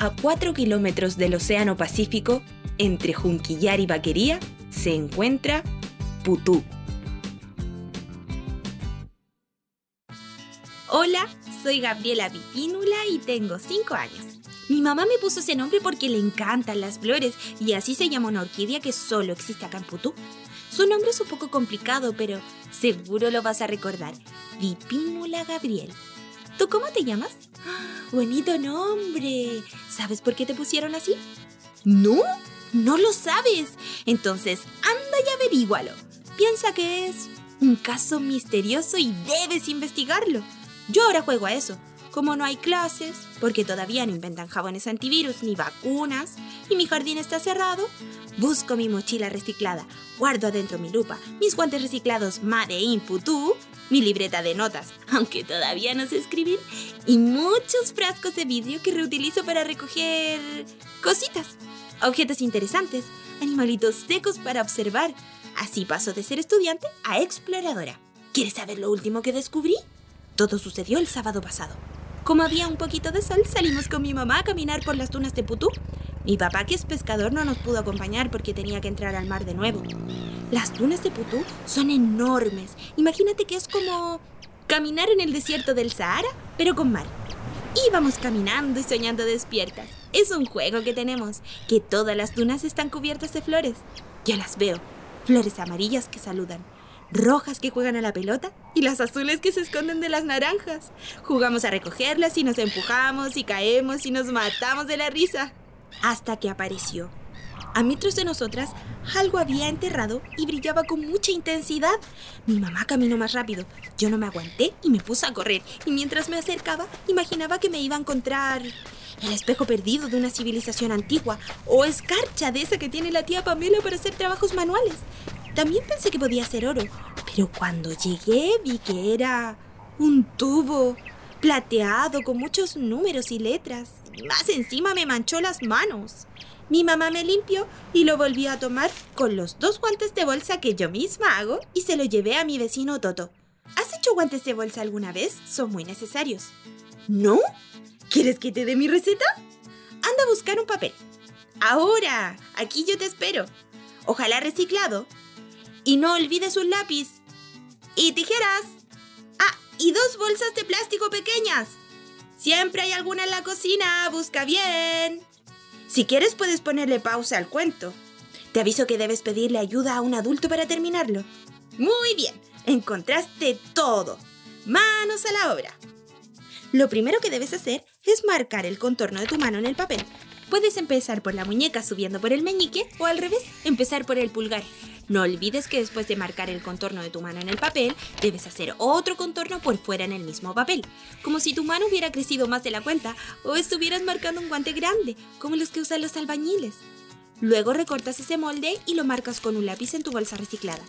A 4 kilómetros del Océano Pacífico, entre Junquillar y Vaquería, se encuentra Putú. Hola, soy Gabriela Pipínula y tengo 5 años. Mi mamá me puso ese nombre porque le encantan las flores y así se llama una orquídea que solo existe acá en Putú. Su nombre es un poco complicado, pero seguro lo vas a recordar. Vipínula Gabriel. ¿Tú cómo te llamas? ¡Bonito nombre! ¿Sabes por qué te pusieron así? ¿No? ¿No lo sabes? Entonces, anda y averígualo. Piensa que es un caso misterioso y debes investigarlo. Yo ahora juego a eso. Como no hay clases, porque todavía no inventan jabones antivirus ni vacunas, y mi jardín está cerrado, busco mi mochila reciclada, guardo adentro mi lupa, mis guantes reciclados Made in Putú, mi libreta de notas, aunque todavía no sé escribir, y muchos frascos de vidrio que reutilizo para recoger cositas, objetos interesantes, animalitos secos para observar. Así paso de ser estudiante a exploradora. ¿Quieres saber lo último que descubrí? Todo sucedió el sábado pasado. Como había un poquito de sol, salimos con mi mamá a caminar por las dunas de Putú. Mi papá, que es pescador, no nos pudo acompañar porque tenía que entrar al mar de nuevo. Las dunas de Putú son enormes. Imagínate que es como caminar en el desierto del Sahara, pero con mar. Íbamos caminando y soñando despiertas. Es un juego que tenemos, que todas las dunas están cubiertas de flores. Yo las veo, flores amarillas que saludan rojas que juegan a la pelota y las azules que se esconden de las naranjas. Jugamos a recogerlas y nos empujamos y caemos y nos matamos de la risa. Hasta que apareció. A metros de nosotras, algo había enterrado y brillaba con mucha intensidad. Mi mamá caminó más rápido. Yo no me aguanté y me puse a correr. Y mientras me acercaba, imaginaba que me iba a encontrar el espejo perdido de una civilización antigua o escarcha de esa que tiene la tía Pamela para hacer trabajos manuales. También pensé que podía ser oro, pero cuando llegué vi que era un tubo plateado con muchos números y letras. Más encima me manchó las manos. Mi mamá me limpió y lo volví a tomar con los dos guantes de bolsa que yo misma hago y se lo llevé a mi vecino Toto. ¿Has hecho guantes de bolsa alguna vez? Son muy necesarios. ¿No? ¿Quieres que te dé mi receta? Anda a buscar un papel. Ahora, aquí yo te espero. Ojalá reciclado y no olvides un lápiz. Y tijeras. Ah, y dos bolsas de plástico pequeñas. Siempre hay alguna en la cocina, busca bien. Si quieres puedes ponerle pausa al cuento. Te aviso que debes pedirle ayuda a un adulto para terminarlo. Muy bien, encontraste todo. Manos a la obra. Lo primero que debes hacer es marcar el contorno de tu mano en el papel. Puedes empezar por la muñeca subiendo por el meñique o al revés, empezar por el pulgar. No olvides que después de marcar el contorno de tu mano en el papel, debes hacer otro contorno por fuera en el mismo papel, como si tu mano hubiera crecido más de la cuenta o estuvieras marcando un guante grande, como los que usan los albañiles. Luego recortas ese molde y lo marcas con un lápiz en tu bolsa reciclada.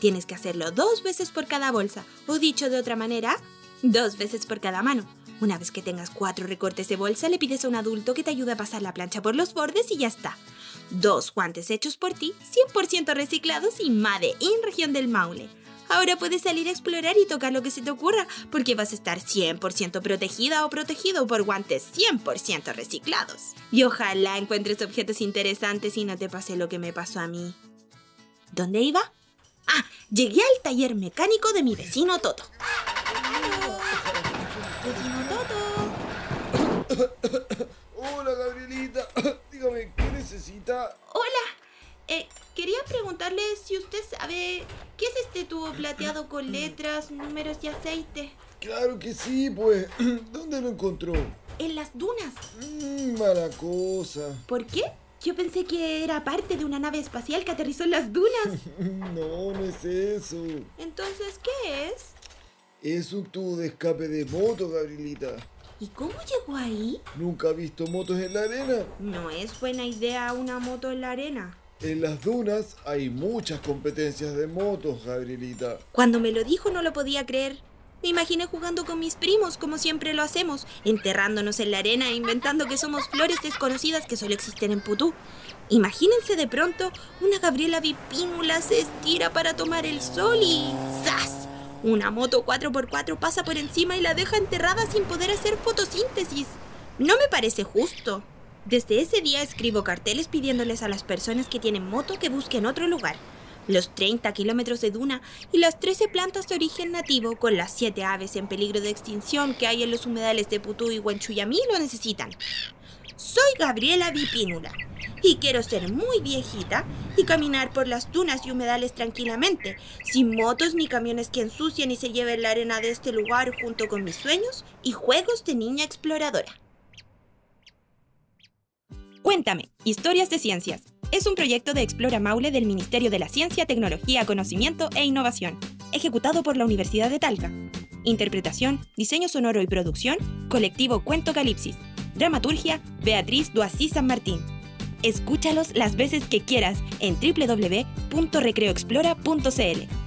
Tienes que hacerlo dos veces por cada bolsa, o dicho de otra manera, dos veces por cada mano. Una vez que tengas cuatro recortes de bolsa, le pides a un adulto que te ayude a pasar la plancha por los bordes y ya está. Dos guantes hechos por ti, 100% reciclados y Made in región del Maule. Ahora puedes salir a explorar y tocar lo que se te ocurra, porque vas a estar 100% protegida o protegido por guantes 100% reciclados. Y ojalá encuentres objetos interesantes y no te pase lo que me pasó a mí. ¿Dónde iba? Ah, llegué al taller mecánico de mi vecino Toto. ¡Vecino Toto! Plateado con letras, números y aceite. Claro que sí, pues. ¿Dónde lo encontró? En las dunas. Mmm, mala cosa. ¿Por qué? Yo pensé que era parte de una nave espacial que aterrizó en las dunas. no, no es eso. Entonces, ¿qué es? Es un tubo de escape de moto, Gabrielita. ¿Y cómo llegó ahí? ¿Nunca ha visto motos en la arena? No es buena idea una moto en la arena. En las dunas hay muchas competencias de motos, Gabrielita. Cuando me lo dijo no lo podía creer. Me imaginé jugando con mis primos, como siempre lo hacemos, enterrándonos en la arena e inventando que somos flores desconocidas que solo existen en Putú. Imagínense de pronto, una Gabriela Bipínula se estira para tomar el sol y ¡zas! Una moto 4x4 pasa por encima y la deja enterrada sin poder hacer fotosíntesis. No me parece justo. Desde ese día escribo carteles pidiéndoles a las personas que tienen moto que busquen otro lugar. Los 30 kilómetros de duna y las 13 plantas de origen nativo con las 7 aves en peligro de extinción que hay en los humedales de Putú y Huanchuyamí lo necesitan. Soy Gabriela Vipínula y quiero ser muy viejita y caminar por las dunas y humedales tranquilamente, sin motos ni camiones que ensucien y se lleven la arena de este lugar junto con mis sueños y juegos de niña exploradora. Cuéntame, Historias de Ciencias. Es un proyecto de Explora Maule del Ministerio de la Ciencia, Tecnología, Conocimiento e Innovación, ejecutado por la Universidad de Talca. Interpretación, diseño sonoro y producción, colectivo Cuento Calipsis. Dramaturgia, Beatriz Duasí San Martín. Escúchalos las veces que quieras en www.recreoexplora.cl.